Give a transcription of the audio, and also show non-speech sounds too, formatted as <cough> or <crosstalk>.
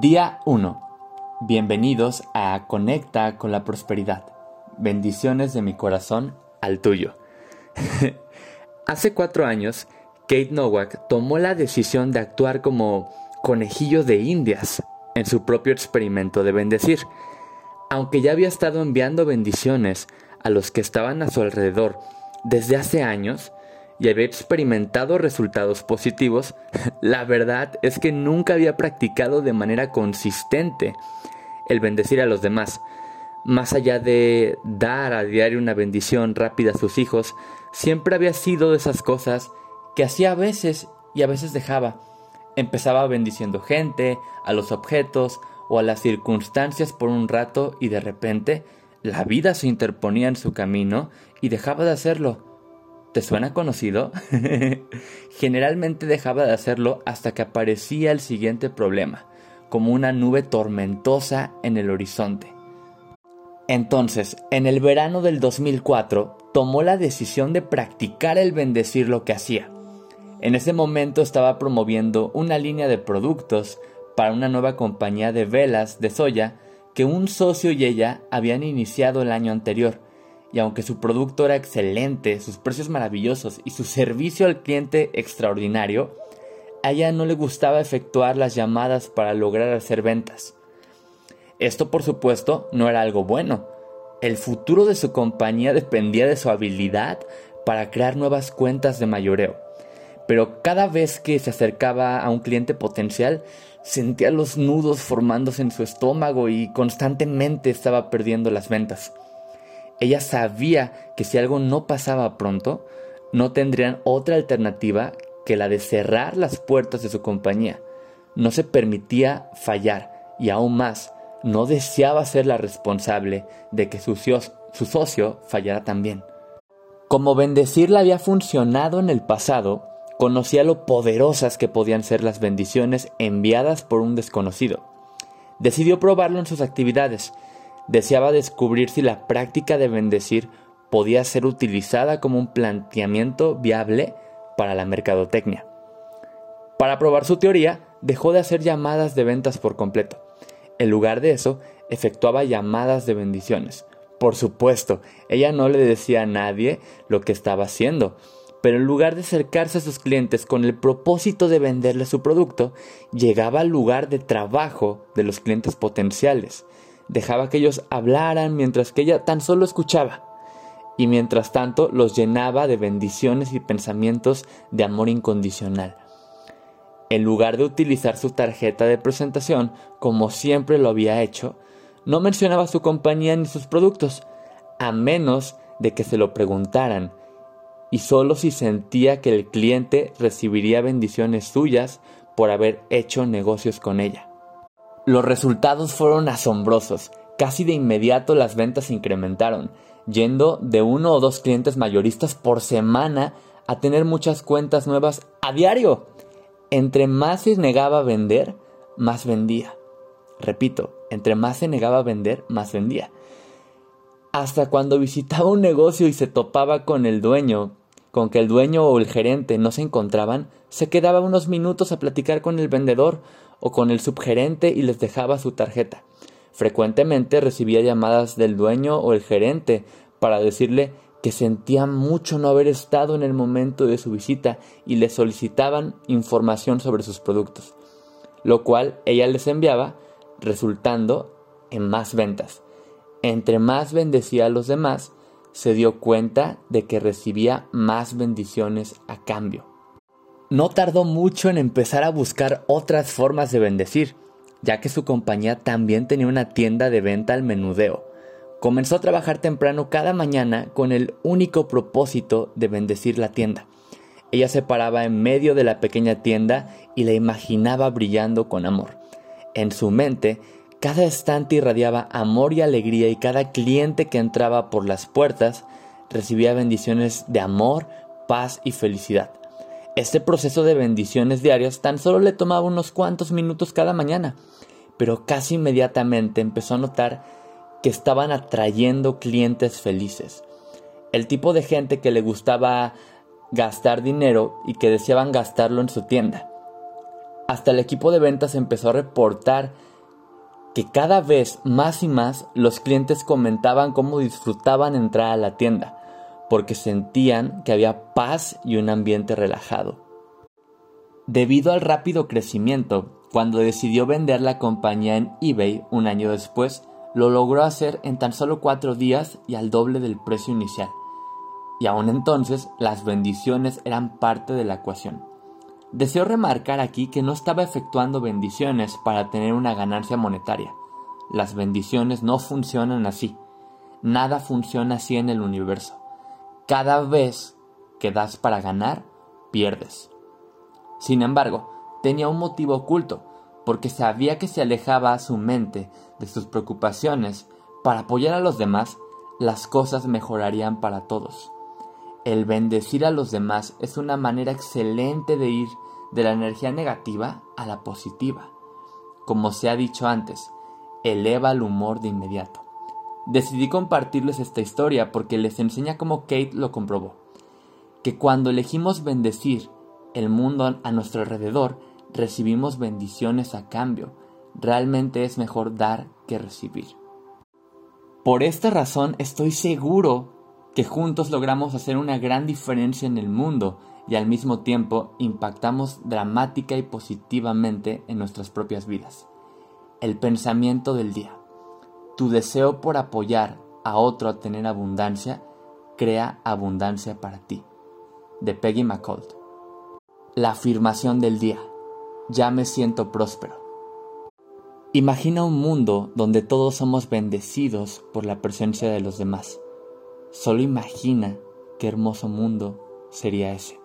Día 1. Bienvenidos a Conecta con la Prosperidad. Bendiciones de mi corazón al tuyo. <laughs> Hace cuatro años, Kate Nowak tomó la decisión de actuar como conejillo de indias en su propio experimento de bendecir. Aunque ya había estado enviando bendiciones a los que estaban a su alrededor desde hace años, y había experimentado resultados positivos, <laughs> la verdad es que nunca había practicado de manera consistente el bendecir a los demás. Más allá de dar a diario una bendición rápida a sus hijos, siempre había sido de esas cosas que hacía a veces y a veces dejaba. Empezaba bendiciendo gente, a los objetos o a las circunstancias por un rato y de repente la vida se interponía en su camino y dejaba de hacerlo ¿Te suena conocido? <laughs> Generalmente dejaba de hacerlo hasta que aparecía el siguiente problema, como una nube tormentosa en el horizonte. Entonces, en el verano del 2004, tomó la decisión de practicar el bendecir lo que hacía. En ese momento estaba promoviendo una línea de productos para una nueva compañía de velas de soya que un socio y ella habían iniciado el año anterior y aunque su producto era excelente, sus precios maravillosos y su servicio al cliente extraordinario, a ella no le gustaba efectuar las llamadas para lograr hacer ventas. Esto por supuesto no era algo bueno. El futuro de su compañía dependía de su habilidad para crear nuevas cuentas de mayoreo. Pero cada vez que se acercaba a un cliente potencial, sentía los nudos formándose en su estómago y constantemente estaba perdiendo las ventas. Ella sabía que si algo no pasaba pronto, no tendrían otra alternativa que la de cerrar las puertas de su compañía. No se permitía fallar y aún más, no deseaba ser la responsable de que su, socio fallara también. Como bendecirla había funcionado en el pasado, conocía lo poderosas que podían ser las bendiciones enviadas por un desconocido. Decidió probarlo en sus actividades deseaba descubrir si la práctica de bendecir podía ser utilizada como un planteamiento viable para la mercadotecnia. Para probar su teoría, dejó de hacer llamadas de ventas por completo. En lugar de eso, efectuaba llamadas de bendiciones. Por supuesto, ella no le decía a nadie lo que estaba haciendo, pero en lugar de acercarse a sus clientes con el propósito de venderle su producto, llegaba al lugar de trabajo de los clientes potenciales dejaba que ellos hablaran mientras que ella tan solo escuchaba, y mientras tanto los llenaba de bendiciones y pensamientos de amor incondicional. En lugar de utilizar su tarjeta de presentación, como siempre lo había hecho, no mencionaba su compañía ni sus productos, a menos de que se lo preguntaran, y solo si sentía que el cliente recibiría bendiciones suyas por haber hecho negocios con ella. Los resultados fueron asombrosos. Casi de inmediato las ventas se incrementaron, yendo de uno o dos clientes mayoristas por semana a tener muchas cuentas nuevas a diario. Entre más se negaba a vender, más vendía. Repito, entre más se negaba a vender, más vendía. Hasta cuando visitaba un negocio y se topaba con el dueño, con que el dueño o el gerente no se encontraban, se quedaba unos minutos a platicar con el vendedor o con el subgerente y les dejaba su tarjeta. Frecuentemente recibía llamadas del dueño o el gerente para decirle que sentía mucho no haber estado en el momento de su visita y le solicitaban información sobre sus productos, lo cual ella les enviaba, resultando en más ventas. Entre más bendecía a los demás, se dio cuenta de que recibía más bendiciones a cambio. No tardó mucho en empezar a buscar otras formas de bendecir, ya que su compañía también tenía una tienda de venta al menudeo. Comenzó a trabajar temprano cada mañana con el único propósito de bendecir la tienda. Ella se paraba en medio de la pequeña tienda y la imaginaba brillando con amor. En su mente, cada estante irradiaba amor y alegría y cada cliente que entraba por las puertas recibía bendiciones de amor, paz y felicidad. Este proceso de bendiciones diarias tan solo le tomaba unos cuantos minutos cada mañana, pero casi inmediatamente empezó a notar que estaban atrayendo clientes felices. El tipo de gente que le gustaba gastar dinero y que deseaban gastarlo en su tienda. hasta el equipo de ventas empezó a reportar que cada vez más y más los clientes comentaban cómo disfrutaban entrar a la tienda, porque sentían que había paz y un ambiente relajado. Debido al rápido crecimiento, cuando decidió vender la compañía en eBay un año después, lo logró hacer en tan solo cuatro días y al doble del precio inicial. Y aún entonces las bendiciones eran parte de la ecuación. Deseo remarcar aquí que no estaba efectuando bendiciones para tener una ganancia monetaria. Las bendiciones no funcionan así. Nada funciona así en el universo. Cada vez que das para ganar, pierdes. Sin embargo, tenía un motivo oculto, porque sabía que se alejaba a su mente de sus preocupaciones para apoyar a los demás, las cosas mejorarían para todos. El bendecir a los demás es una manera excelente de ir de la energía negativa a la positiva. Como se ha dicho antes, eleva el humor de inmediato. Decidí compartirles esta historia porque les enseña cómo Kate lo comprobó. Que cuando elegimos bendecir el mundo a nuestro alrededor, recibimos bendiciones a cambio. Realmente es mejor dar que recibir. Por esta razón estoy seguro que juntos logramos hacer una gran diferencia en el mundo y al mismo tiempo impactamos dramática y positivamente en nuestras propias vidas. El pensamiento del día. Tu deseo por apoyar a otro a tener abundancia crea abundancia para ti. De Peggy McCold. La afirmación del día. Ya me siento próspero. Imagina un mundo donde todos somos bendecidos por la presencia de los demás. Solo imagina qué hermoso mundo sería ese.